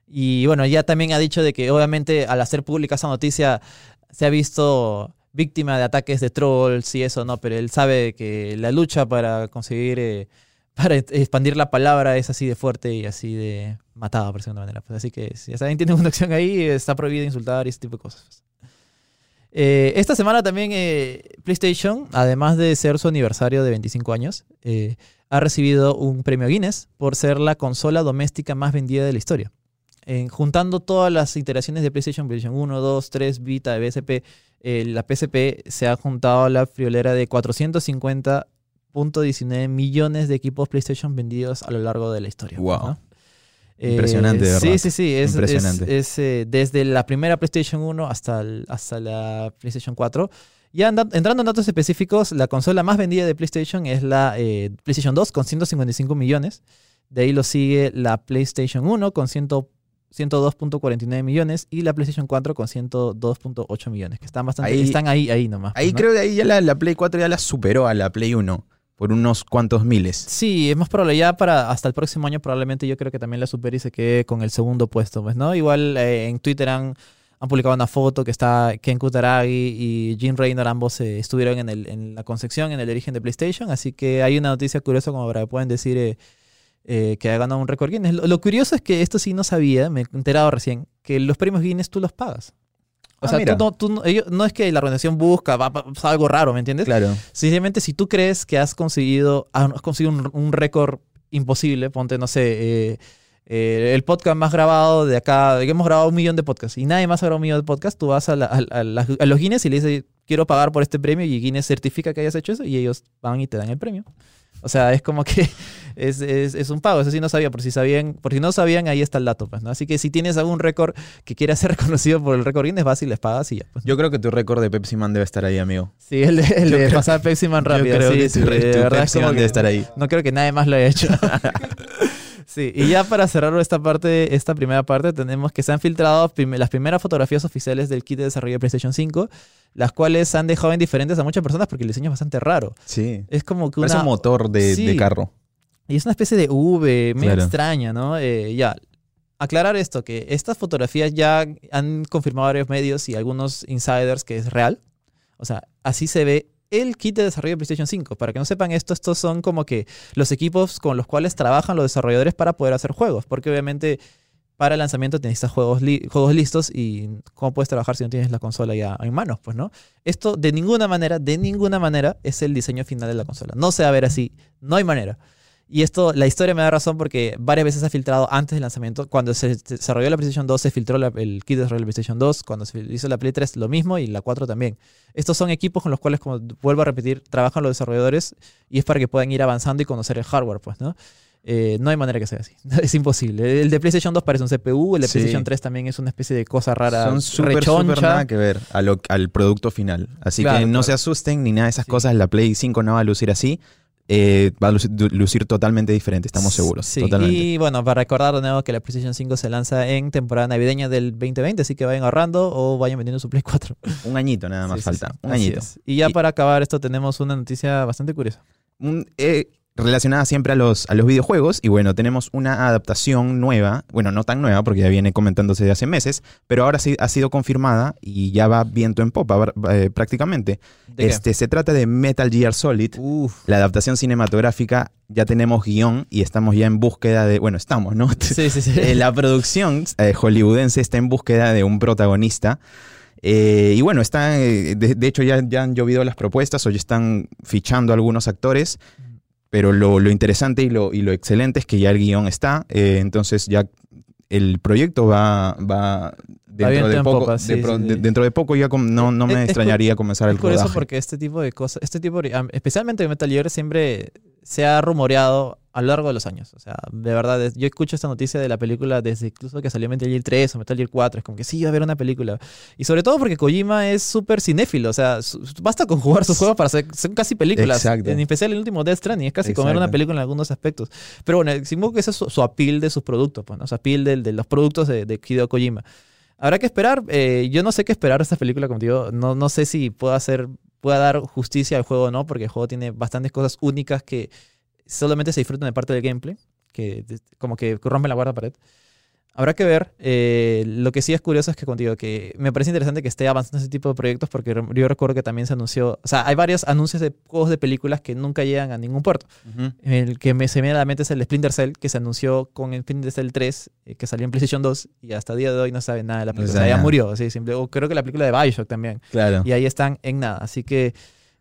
Y bueno, ya también ha dicho de que obviamente al hacer pública esa noticia se ha visto víctima de ataques de trolls y eso, ¿no? Pero él sabe que la lucha para conseguir, para expandir la palabra es así de fuerte y así de matada, por una manera. Pues así que si alguien [LAUGHS] tiene una acción ahí, está prohibido insultar y ese tipo de cosas. pues. Eh, esta semana también eh, PlayStation, además de ser su aniversario de 25 años, eh, ha recibido un premio Guinness por ser la consola doméstica más vendida de la historia. Juntando todas las iteraciones de PlayStation, PlayStation 1, 2, 3, Vita, BSP, eh, la PSP se ha juntado a la friolera de 450.19 millones de equipos PlayStation vendidos a lo largo de la historia. Wow. ¿no? Impresionante, Sí, verdad. sí, sí. Es- Impresionante. es, eh, desde la primera PlayStation 1 hasta, el- hasta la PlayStation 4. Ya entrando en datos específicos, la consola más vendida de PlayStation es la eh, PlayStation 2 con 155 millones. De ahí lo sigue la PlayStation 1 con 100 102.49 millones y la PlayStation 4 con 102.8 millones, que están bastante Ahí- están ahí ahí nomás. Ahí ¿no? creo que ahí ya la, la Play 4 ya la superó a la Play 1 por unos cuantos miles. Sí, es más probable ya para hasta el próximo año probablemente yo creo que también la supere y se quede con el segundo puesto, pues, ¿no? Igual eh, en Twitter han, publicado una foto que está Ken Kutaragi y Jim Raynor, ambos eh, estuvieron en, el, en la concepción, en el origen de PlayStation, así que hay una noticia curiosa como para que puedan decir eh, eh, que ha ganado un récord Guinness. Lo, lo curioso es que esto sí no sabía, me he enterado recién, que los premios Guinness tú los pagas. O Ah, sea, mira. tú no, tú no- ellos- no es que la organización busca, va, va- va algo raro, ¿me entiendes? Claro. Sencillamente, si tú crees que has conseguido, has conseguido un, un récord imposible, ponte, no sé, eh, eh, el podcast más grabado de acá, que hemos grabado un millón de podcasts y nadie más ha grabado un millón de podcasts, tú vas a, la- a- a las- a los Guinness y le dices, quiero pagar por este premio y Guinness certifica que hayas hecho eso y ellos van y te dan el premio. O sea, es como que [LAUGHS] es, es- es un pago. Eso sí no sabía. Por si sabían, por si no sabían, ahí está el dato. Pues, ¿no? Así que si tienes algún récord que quiera [LAUGHS] ser reconocido por el récord Guinness, vas y les pagas y ya. Pues. Yo creo que tu récord de Pepsi Man debe estar ahí, amigo. Sí, el de, el Yo de pasar Pepsi Man Yo rápido. creo sí, que sí, tu, de tu verdad Pepsi Man debe estar ahí. No creo que nadie más lo haya hecho. [LAUGHS] sí, y ya para cerrar esta parte, esta primera parte, tenemos que se han filtrado prim- las primeras fotografías oficiales del kit de desarrollo de PlayStation 5, las cuales han dejado indiferentes a muchas personas porque el diseño es bastante raro. Sí. Es como que Parece una... un motor de, Sí. de carro. Y es una especie de V, medio Claro. extraña, ¿no? Eh, ya, aclarar esto, que estas fotografías ya han confirmado varios medios y algunos insiders que es real. O sea, así se ve el kit de desarrollo de PlayStation 5. Para que no sepan esto, estos son como que los equipos con los cuales trabajan los desarrolladores para poder hacer juegos. Porque obviamente para el lanzamiento necesitas juegos, juegos listos y cómo puedes trabajar si no tienes la consola ya en manos, pues, ¿no? Esto de ninguna manera, de ninguna manera es el diseño final de la consola. No se va a ver así, no hay manera. Y esto, la historia me da razón porque varias veces se ha filtrado antes del lanzamiento. Cuando se desarrolló la PlayStation 2, se filtró la- el kit de desarrollo de la PlayStation 2. Cuando se hizo la Play 3, lo mismo. Y la 4 también. Estos son equipos con los cuales, como vuelvo a repetir, trabajan los desarrolladores y es para que puedan ir avanzando y conocer el hardware, pues, ¿no? Eh, no hay manera que sea así. [LAUGHS] Es imposible. El de PlayStation 2 parece un CPU, el de Sí. PlayStation 3 también es una especie de cosa rara. Son súper, nada que ver a lo- al producto final. Así Claro, que no claro. se asusten ni nada de esas Sí. cosas. La Play 5 no va a lucir así. Eh, va a lucir, totalmente diferente, estamos seguros. Sí, totalmente. y bueno, para recordar de nuevo que la PlayStation 5 se lanza en temporada navideña del 2020, así que vayan ahorrando o vayan vendiendo su Play 4. [LAUGHS] Un añito nada más Sí, falta. sí, Un añito. es. Y ya Y- para acabar esto tenemos una noticia bastante curiosa. Un- eh, relacionada siempre a los, a los videojuegos. Y bueno, tenemos una adaptación nueva. Bueno, no tan nueva porque ya viene comentándose de hace meses. Pero ahora sí ha sido confirmada y ya va viento en popa eh, prácticamente. Este, se trata de Metal Gear Solid. Uf. La adaptación cinematográfica. Ya tenemos guion y estamos ya en búsqueda de. Bueno, estamos, ¿no? Sí, sí, sí. [LAUGHS] Eh, la producción eh, hollywoodense está en búsqueda de un protagonista. Eh, y bueno, está, de, de hecho ya, ya han llovido las propuestas o ya están fichando algunos actores, pero lo, lo interesante y lo, y lo excelente es que ya el guion está, eh, entonces ya el proyecto va, va dentro de poco, popa, de sí, pro- sí, de- sí. dentro de poco ya com- no, no Es- me es cu- extrañaría comenzar el Es curioso rodaje. porque este tipo de cosas, este tipo de, especialmente Metal Gear siempre se ha rumoreado a lo largo de los años. O sea, de verdad, yo escucho esta noticia de la película desde incluso que salió Metal Gear 3 o Metal Gear 4. Es como que sí, va a haber una película. Y sobre todo porque Kojima es súper cinéfilo. O sea, basta con jugar sus juegos para hacer son casi películas. Exacto. En especial el último Death Stranding. Es casi comer Exacto. una película en algunos aspectos. Pero bueno, supongo que ese es su, su appeal de sus productos. Pues, ¿no? Su appeal del- de, los productos de, de Hideo Kojima. Habrá que esperar. eh, yo no sé qué esperar de esta película, como digo. No, no sé si pueda hacer, pueda dar justicia al juego o no, porque el juego tiene bastantes cosas únicas que solamente se disfrutan de parte del gameplay, que como que rompen la cuarta pared. Habrá que ver. eh, lo que sí es curioso es que contigo, que me parece interesante que esté avanzando ese tipo de proyectos, porque yo recuerdo que también se anunció, o sea, hay varios anuncios de juegos de películas que nunca llegan a ningún puerto. El que me se me viene a la mente es el Splinter Cell, que se anunció con el Splinter Cell 3, eh, que salió en PlayStation 2, y hasta el día de hoy no sabe nada de la película. sabe o sea, ya nada. murió, sí, simple. O creo que la película de Bioshock también. Claro. Y ahí están en nada. Así que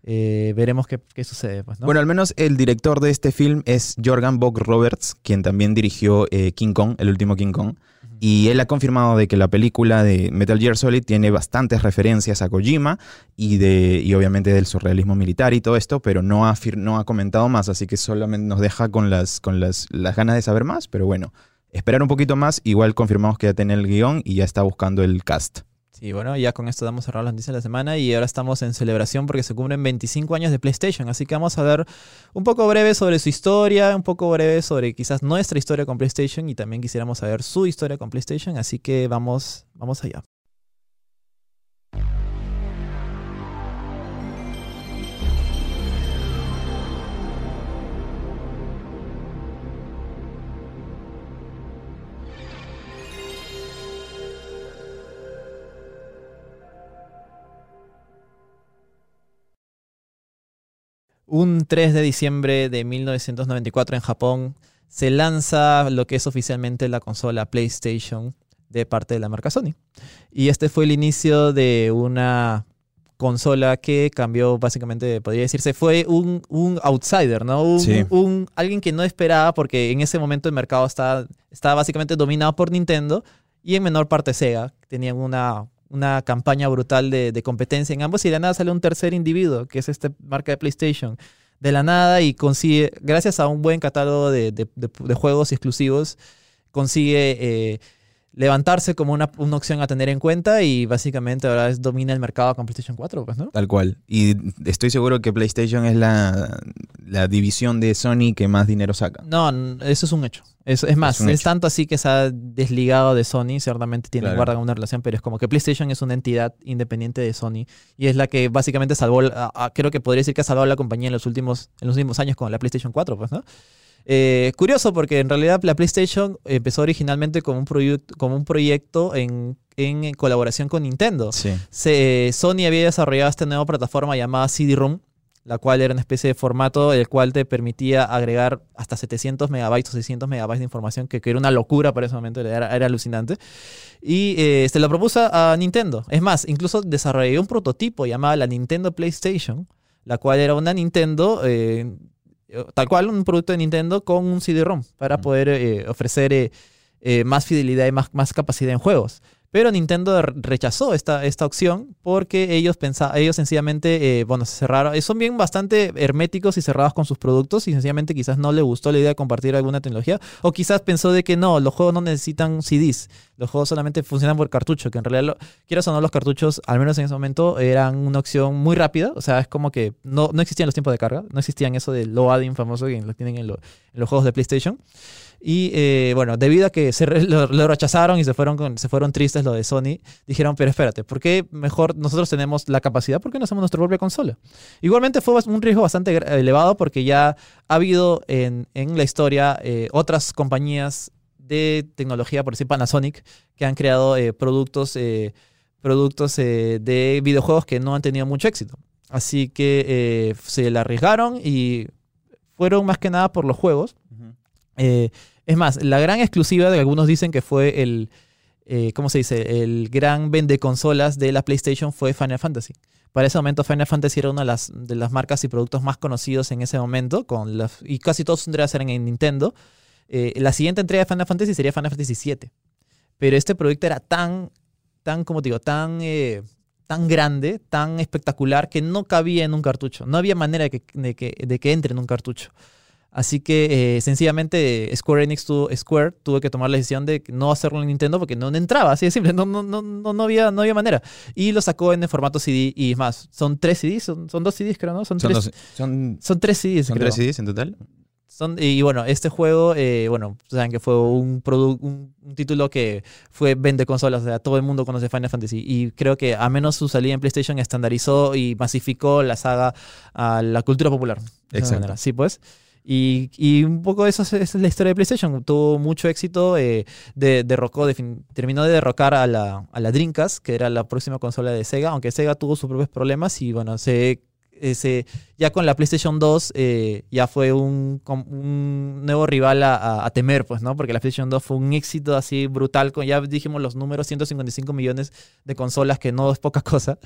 eh, veremos qué, qué sucede. Pues, ¿no? Bueno, al menos el director de este film es Jorgan Bog Roberts, quien también dirigió eh, King Kong, el último King Kong. Y él ha confirmado de que la película de Metal Gear Solid tiene bastantes referencias a Kojima y, de, y obviamente del surrealismo militar y todo esto, pero no ha, no ha comentado más, así que solamente nos deja con, las, con las, las ganas de saber más, pero bueno, esperar un poquito más, igual confirmamos que ya tiene el guion y ya está buscando el cast. Sí, bueno, ya con esto damos cerrado las noticias de la semana y ahora estamos en celebración porque se cumplen 25 años de PlayStation, así que vamos a ver un poco breve sobre su historia, un poco breve sobre quizás nuestra historia con PlayStation y también quisiéramos saber su historia con PlayStation, así que vamos, vamos allá. Un 3 de diciembre de 1994 en Japón se lanza lo que es oficialmente la consola PlayStation de parte de la marca Sony. Y este fue el inicio de una consola que cambió básicamente, podría decirse, fue un, un outsider, ¿no? Un, Sí. un- alguien que no esperaba porque en ese momento el mercado estaba, estaba básicamente dominado por Nintendo y en menor parte Sega. Tenían una, una campaña brutal de, competencia en ambos y de nada sale un tercer individuo, que es esta marca de PlayStation. De la nada y consigue, gracias a un buen catálogo de juegos exclusivos, consigue eh, levantarse como una, una opción a tener en cuenta y básicamente ahora es, domina el mercado con PlayStation 4, pues, ¿no? Tal cual. Y estoy seguro que PlayStation es la, la división de Sony que más dinero saca. No, eso es un hecho. Es, es más, es, tanto así que se ha desligado de Sony, ciertamente tiene Claro. guardan una relación, pero es como que PlayStation es una entidad independiente de Sony y es la que básicamente salvó, a- a- creo que podría decir que ha salvado a la compañía en los últimos, en los últimos años con la PlayStation 4, pues, ¿no? Eh, curioso porque en realidad la PlayStation empezó originalmente como un, proyecto como un proyecto en, en colaboración con Nintendo. Sí. Se- Sony había desarrollado esta nueva plataforma llamada CD-ROM, la cual era una especie de formato el cual te permitía agregar hasta 700 megabytes o 600 megabytes de información, que, que era una locura para ese momento, era, era alucinante. Y eh, se lo propuso a Nintendo. Es más, incluso desarrolló un prototipo llamado la Nintendo PlayStation, la cual era una Nintendo, eh, tal cual un producto de Nintendo con un CD-ROM para poder eh, ofrecer eh, eh, más fidelidad y más, más capacidad en juegos. Pero Nintendo re- rechazó esta, esta opción porque ellos pensaban, ellos sencillamente, eh, bueno, se cerraron, eh, son bien bastante herméticos y cerrados con sus productos y sencillamente quizás no le gustó la idea de compartir alguna tecnología o quizás pensó de que no, los juegos no necesitan CDs, los juegos solamente funcionan por cartucho, que en realidad, lo, quieras o no, los cartuchos, al menos en ese momento, eran una opción muy rápida, o sea, es como que no, no existían los tiempos de carga, no existían eso del loading famoso que lo tienen en los juegos de PlayStation. Y eh, bueno, debido a que se re- [LAUGHS] lo, lo rechazaron y se fueron, con- se fueron tristes lo de Sony, dijeron, pero espérate, ¿por qué mejor nosotros tenemos la capacidad? ¿Por qué no hacemos nuestra propia consola? Igualmente fue un riesgo bastante elevado porque ya ha habido en, en la historia eh, otras compañías de tecnología, por decir Panasonic, que han creado eh, productos, productos de videojuegos que no han tenido mucho éxito. Así que se la arriesgaron y fueron más que nada por los juegos. Es más, la gran exclusiva de algunos dicen que fue el, eh, ¿cómo se dice? El gran vende consolas de la PlayStation fue Final Fantasy. Para ese momento Final Fantasy era una de las, de las marcas y productos más conocidos en ese momento, con las- y casi todos sus entregas eran en Nintendo. Eh, la siguiente entrega de Final Fantasy sería Final Fantasy VII. Pero este proyecto era tan, tan, como digo, tan, eh, tan grande, tan espectacular, que no cabía en un cartucho. No había manera de que, de que entre en un cartucho. Así que eh, sencillamente Square Enix tuvo, Square tuvo que tomar la decisión de no hacerlo en Nintendo porque no entraba, así de simple, no, no, no, no, no había, no había manera. Y lo sacó en el formato CD y es más, son tres CDs, son, son dos CDs creo, ¿no? Son, Son, tres, dos- son, son tres CDs. son creo. tres CDs en total. Son- y bueno, este juego, eh, bueno, saben que fue un, un, un título que fue vende consolas, o sea, todo el mundo conoce Final Fantasy. Y creo que a menos su salida en PlayStation estandarizó y masificó la saga a la cultura popular. de Exacto. manera. Sí, pues. Y, y un poco eso es, la historia de PlayStation. Tuvo mucho éxito, eh, de- derrocó, terminó de derrocar a la, a la que era la próxima consola de Sega, aunque Sega tuvo sus propios problemas y bueno, se, eh, se- ya con la PlayStation 2 eh, ya fue un, un nuevo rival a, a- a temer, pues, ¿no? Porque la PlayStation 2 fue un éxito así brutal, con, ya dijimos los números, 155 millones de consolas, que no es poca cosa.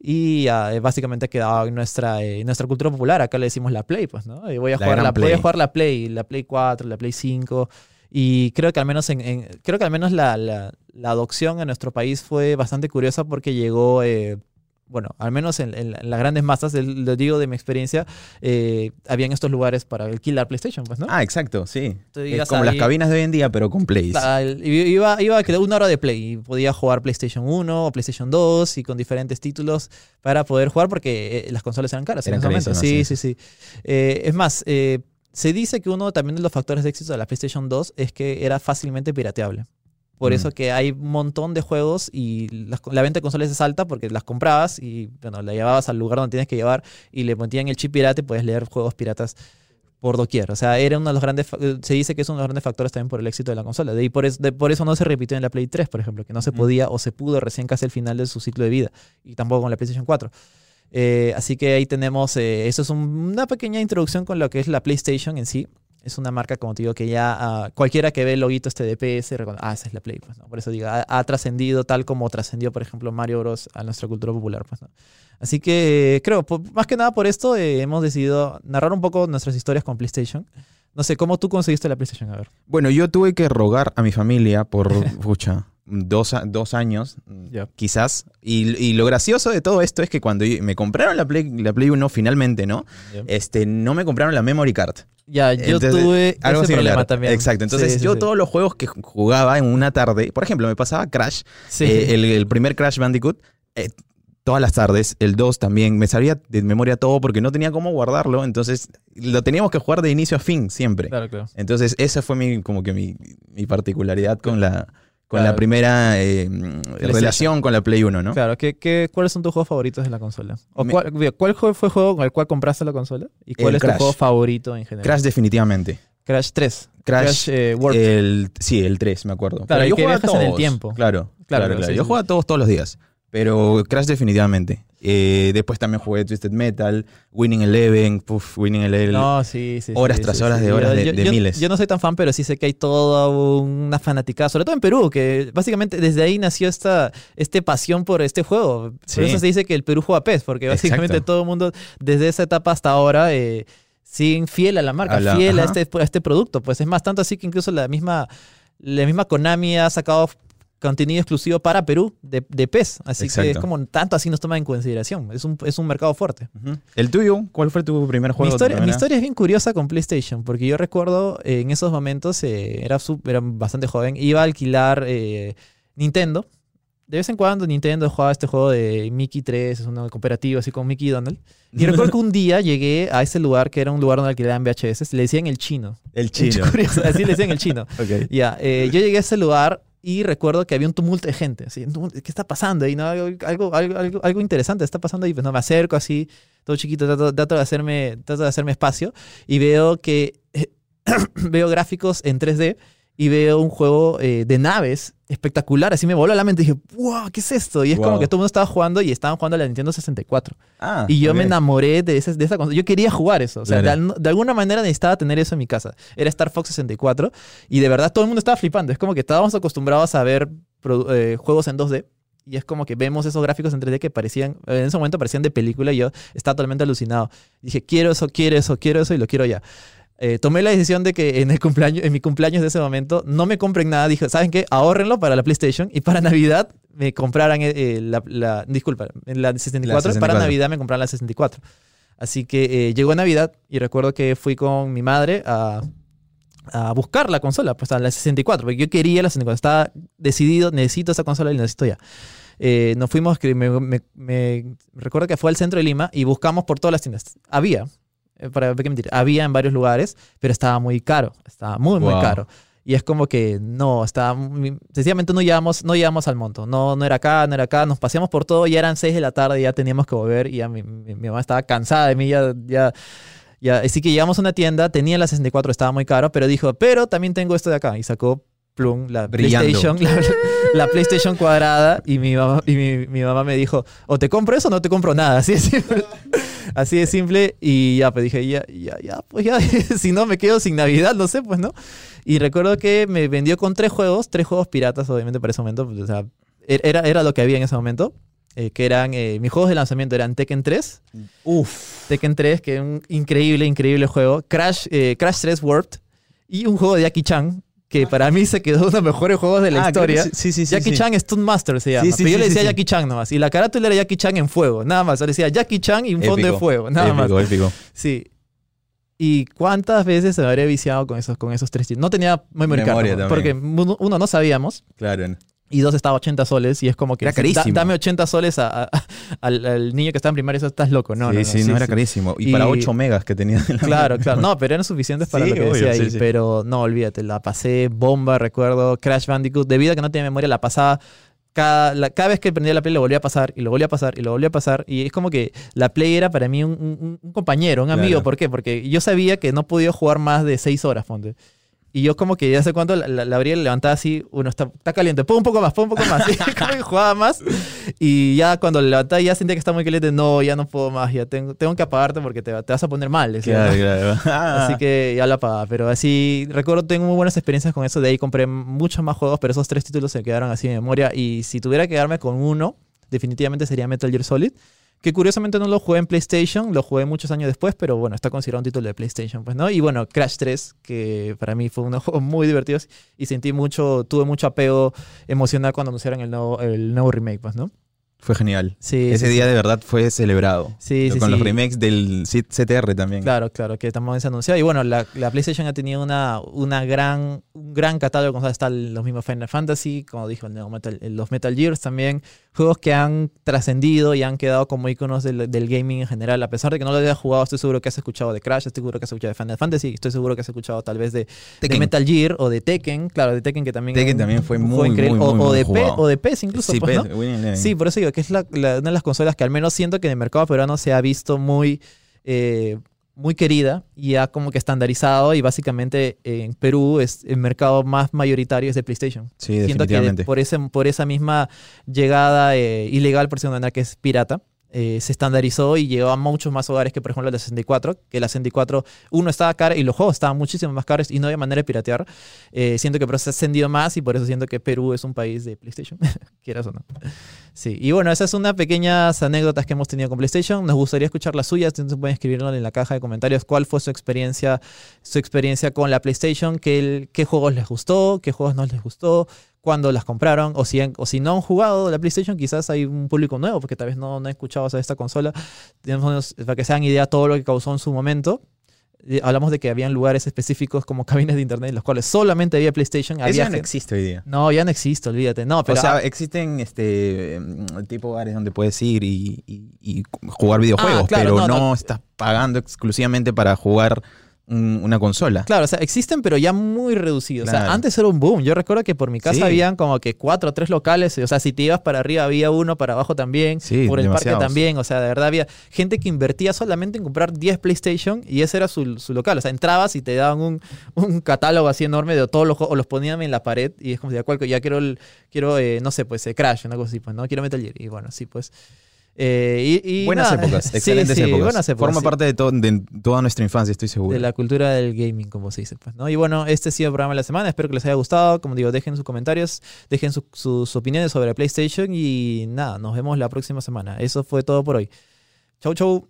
Y eh, básicamente ha quedado en nuestra, eh, nuestra cultura popular. Acá le decimos la Play, pues, ¿no? Y voy a La jugar la, voy a Play. jugar la Play, la Play 4, la Play 5. Y creo que al menos, en, en- creo que al menos la, la- la adopción en nuestro país fue bastante curiosa porque llegó, eh, bueno, al menos en, en la- en las grandes masas, el- lo digo de mi experiencia, eh, habían estos lugares para alquilar PlayStation, pues, ¿no? Ah, exacto, sí. Es como las cabinas de hoy en día, pero con plays. Iba, iba a quedar una hora de play y podía jugar PlayStation 1 o PlayStation 2 y con diferentes títulos para poder jugar porque eh, las consolas eran caras Eran en ese momento. sí. sí, sí. Eh, es más, eh, se dice que uno también de los factores de éxito de la PlayStation 2 es que era fácilmente pirateable. Por Mm. eso que hay un montón de juegos y las- la venta de consolas es alta porque las comprabas y bueno, la llevabas al lugar donde tienes que llevar y le metían el chip pirata y puedes leer juegos piratas por doquier. O sea, era uno de los grandes. Se dice que es uno de los grandes factores también por el éxito de la consola. De, y por, es- de- por eso no se repitió en la Play 3, por ejemplo, que no se Ujú. podía o se pudo recién casi al final de su ciclo de vida. Y tampoco con la PlayStation 4. Eh, así que ahí tenemos. eh, eso es un- una pequeña introducción con lo que es la PlayStation en sí. Es una marca, como te digo, que ya ah, cualquiera que ve el loguito este de PS, reconoce, ah, esa es la Play. Pues, ¿no? Por eso digo, ha, ha trascendido tal como trascendió, por ejemplo, Mario Bros. a nuestra cultura popular. Pues, ¿no? Así que creo, más que nada por esto, eh, hemos decidido narrar un poco nuestras historias con PlayStation. No sé, ¿cómo tú conseguiste la PlayStation? A ver. Bueno, yo tuve que rogar a mi familia por, [LAUGHS] pucha, dos, dos años, quizás. Y, y lo gracioso de todo esto es que cuando me compraron la Play, la Play 1 finalmente, ¿no? Este, no me compraron la memory card. Ya, yo Entonces, tuve Algo ese similar. problema también. Exacto. Entonces, Sí, sí, yo sí. todos los juegos que jugaba en una tarde, por ejemplo, me pasaba Crash, Sí. eh, el, el primer Crash Bandicoot, eh, todas las tardes, el 2 también, me sabía de memoria todo porque no tenía cómo guardarlo, entonces lo teníamos que jugar de inicio a fin siempre. Claro, claro. Entonces, esa fue mi, como que mi, mi particularidad con la, con Claro. la primera eh, relación con la Play 1, ¿no? Claro, ¿qué, qué, cuáles son tus juegos favoritos de la consola? ¿O Me- cuál, mira, cuál juego fue el juego con el cual compraste la consola? ¿Y cuál El es Crash. tu juego favorito en general? Crash definitivamente. Crash 3. Crash, eh, World. El, sí, el 3, me acuerdo. Claro, el yo jugaba viajas en el todos. tiempo. Claro, Claro, claro, claro, claro. sí, yo sí. jugaba todos todos los días. Pero Crash definitivamente. Eh, después también jugué Twisted Metal, Winning Eleven, puf, Winning Eleven. No, sí, sí. horas sí, tras sí, horas sí. de horas Yo- de- yo- de yo- miles. Yo no soy tan fan, pero sí sé que hay toda una fanaticada, sobre todo en Perú, que básicamente desde ahí nació esta este pasión por este juego. Por eso se dice que el Perú juega PES, porque básicamente Exacto. todo el mundo, desde esa etapa hasta ahora, eh, siguen fiel a la marca, A la- fiel a este, a este producto. Pues es más, tanto así que incluso la misma, la misma Konami ha sacado contenido exclusivo para Perú de, de PES. Así que es como tanto así nos toma en consideración. Es un, es un mercado fuerte. ¿El tuyo? ¿Cuál fue tu primer Mi juego? historia, tu mi historia es bien curiosa con PlayStation, porque yo recuerdo eh, en esos momentos, eh, era, sub- era bastante joven, iba a alquilar eh, Nintendo. De vez en cuando Nintendo jugaba este juego de Mickey 3, es una cooperativa así con Mickey y Donald. Y [LAUGHS] recuerdo que un día llegué a ese lugar, que era un lugar donde alquilaban VHS, le decían el chino. El chino. [LAUGHS] Curioso, así le decían el chino. [LAUGHS] Ok. Ya, eh, yo llegué a ese lugar y recuerdo que había un tumulto de gente. ¿Qué está pasando ahí? ¿No? Algo, algo, algo, algo- interesante está pasando ahí. Pues no, me acerco así, todo chiquito, trato, trato de, hacerme, trato de hacerme espacio y veo que eh, [CLEARS THROAT] veo gráficos en 3D y veo un juego eh, de naves espectacular. Así me voló a la mente y dije, wow, ¿qué es esto? Y es como Wow. que todo el mundo estaba jugando y estaban jugando a la Nintendo 64. Ah, Y yo me ok. enamoré de, ese, de esa consola. Yo quería jugar eso. O sea, Claro. de, de alguna manera necesitaba tener eso en mi casa. Era Star Fox 64. Y de verdad todo el mundo estaba flipando. Es como que estábamos acostumbrados a ver eh, juegos en 2D. Y es como que vemos esos gráficos en 3D que parecían, en ese momento parecían de película. Y yo estaba totalmente alucinado. Dije, quiero eso, quiero eso, quiero eso y lo quiero ya. Eh, tomé la decisión de que en, el cumpleaños, en mi cumpleaños de ese momento no me compren nada. Dije, ¿saben qué? Ahórrenlo para la PlayStation y para [LAUGHS] Navidad me compraran eh, eh, la, la- Disculpa, en la 64, Para 64. Navidad me compraron la 64. Así que eh, llegó Navidad y recuerdo que fui con mi madre a, a buscar la consola, pues a la 64, porque yo quería la 64. Estaba decidido, necesito esa consola y la necesito ya. Eh, nos fuimos, me, me- me- recuerdo que fue al centro de Lima y buscamos por todas las tiendas. Había, para qué mentir, había en varios lugares, pero estaba muy caro, estaba muy, muy Wow. caro. Y es como que no, estaba muy- sencillamente no llegamos, no llegamos al monto. No, no era acá, no era acá. Nos paseamos por todo, ya eran 6 de la tarde, ya teníamos que volver y ya mi, mi- mi mamá estaba cansada de mí, ya, ya, ya. Así que llegamos a una tienda, tenía la 64, estaba muy caro, pero dijo, pero también tengo esto de acá. Y sacó plum, la Brillando. PlayStation, la, la [LAUGHS] PlayStation cuadrada y mi mamá, y mi, mi mamá me dijo, o te compro eso o no te compro nada. Así de simple. Así de simple. Y ya, pues dije, ya, ya, ya, pues ya, [LAUGHS] si no me quedo sin Navidad, no sé, pues no. Y recuerdo que me vendió con tres juegos, tres juegos piratas, obviamente, para ese momento. pues, o sea, er- era, era lo que había en ese momento. eh, que eran, eh, mis juegos de lanzamiento eran Tekken 3, Uf. Tekken 3, que es un increíble, increíble juego. Crash, eh, Crash 3 Warped y un juego de Jackie Chan que para mí se quedó uno de los mejores juegos de la Ah, historia. sí, sí, sí, Jackie. Chan Stunt Master se llama. Sí, sí, pero yo le decía. Jackie Chan nomás. Y la carátula era Jackie Chan en fuego, nada más. Le decía Jackie Chan y un fondo de Épico. fuego, nada más. épico, épico. Sí. ¿Y cuántas veces se me habría viciado con esos, con esos tres títulos? No tenía memory card, Memoria ¿no? también. porque uno, uno, no sabíamos Claro. Y dos estaba a 80 soles y es como que Era da- carísimo. dame 80 soles a- a- al, al niño que está en primaria, eso estás loco, ¿no? sí, no, no, sí, no era carísimo. Y, para Y- 8 megas que tenía. en la- Claro, claro. No, pero eran suficientes para Sí, lo que obvio, decía ahí. Pero no, olvídate, la pasé bomba, recuerdo. Crash Bandicoot, debido a que no tenía memoria, la pasaba. Cada, la- cada vez que prendía la Play lo volvía a pasar y lo volvía a pasar y lo volvía a pasar. Y es como que la Play era para mí un, un- un compañero, un amigo. Claro. ¿Por qué? Porque yo sabía que no podía jugar más de seis horas, ponte. Y yo como que ya sé cuánto la, la, la abría y la levantaba así, uno está, está caliente, pon un poco más, pon un poco más. Y [LAUGHS] como que jugaba más. Y ya cuando la levantaba ya sentía que estaba muy caliente, no, ya no puedo más, ya tengo, tengo que apagarte porque te, te vas a poner mal. ¿no? Claro, claro. [LAUGHS] Ah. Así que ya la apagaba. Pero así, recuerdo, tengo muy buenas experiencias con eso. De ahí compré muchos más juegos, pero esos tres títulos se quedaron así en memoria. Y si tuviera que quedarme con uno, definitivamente sería Metal Gear Solid. Que curiosamente no lo jugué en PlayStation, lo jugué muchos años después, pero bueno, está considerado un título de PlayStation, pues, ¿no? Y bueno, Crash 3, que para mí fue uno de los juegos muy divertidos y sentí mucho, tuve mucho apego emocional cuando anunciaron el nuevo, el nuevo remake, pues, ¿no? Fue genial. Sí. Ese sí, día sí. de verdad fue celebrado. Sí, sí, Con los remakes del CTR también. Claro, claro, que se anunció. Y bueno, la, la PlayStation ha tenido una, una gran, un gran catálogo de consolas. Están los mismos Final Fantasy, como dijo el Metal, los Metal Gears también. Juegos que han trascendido y han quedado como iconos del, del gaming en general. A pesar de que no lo hayas jugado, estoy seguro que has escuchado de Crash, estoy seguro que has escuchado de Final Fantasy, estoy seguro que has escuchado tal vez de. Metal Gear o de Tekken. Claro, de Tekken que también. Tekken también fue muy, increíble. muy, O- muy, o, muy de P- o de PES incluso, Sí, pues. Sí, por eso digo que es la, la- una de las consolas que al menos siento que en el mercado peruano se ha visto muy, eh, muy querida y ha como que estandarizado y básicamente en Perú es el mercado más mayoritario es de PlayStation. Sí, Siento que por, ese, por esa misma llegada eh, ilegal, por decirlo de manera, que es pirata, eh, se estandarizó y llegó a muchos más hogares que, por ejemplo, la 64, que la 64, uno estaba cara y los juegos estaban muchísimo más caros y no había manera de piratear. Eh, siento que por eso se ha ascendido más y por eso siento que Perú es un país de PlayStation, [LAUGHS] quieras o no. Sí, y bueno, esas son unas pequeñas anécdotas que hemos tenido con PlayStation. Nos gustaría escuchar las suyas, entonces pueden escribirnos en la caja de comentarios cuál fue su experiencia, su experiencia con la PlayStation, qué, qué juegos les gustó, qué juegos no les gustó, cuándo las compraron, o si, han- o si no han jugado la PlayStation, quizás hay un público nuevo, porque tal vez no, no han escuchado sobre esta consola, para que se hagan idea todo lo que causó en su momento. Eh, Hablamos de que habían lugares específicos como [LAUGHS] cabinas de internet en los cuales solamente había PlayStation. Eso Había ya no existe hoy día. no, ya no existe, olvídate. No, pero o sea, existen este mm, tipo bares donde puedes ir y, y- y jugar videojuegos, Ah, claro, pero no, no, no. estás pagando exclusivamente para jugar una consola. Claro, o sea, existen, pero ya muy reducidos. O sea, antes era un boom. Yo recuerdo que por mi casa Sí. habían como que cuatro o tres locales. O sea, si te ibas para arriba había uno, para abajo también. Sí, por el demasiados. parque también. O sea, de verdad había gente que invertía solamente en comprar 10 PlayStation y ese era su, su local. O sea, entrabas y te daban un, un catálogo así enorme de todos los o los ponían en la pared y es como ¿cuál- ya quiero, el- quiero eh, no sé, pues eh, Crash, una cosa así, pues, ¿no? Quiero Metal Gear. Y bueno, sí, pues. Buenas épocas, excelentes épocas. Épocas. Forma parte de, toda nuestra infancia, estoy seguro. De la cultura del gaming, como se dice. Pues, y bueno, este ha sido el programa de la semana. Espero que les haya gustado. Como digo, dejen sus comentarios, dejen sus opiniones sobre PlayStation y nada, nos vemos la próxima semana. Eso fue todo por hoy. Chau, chau.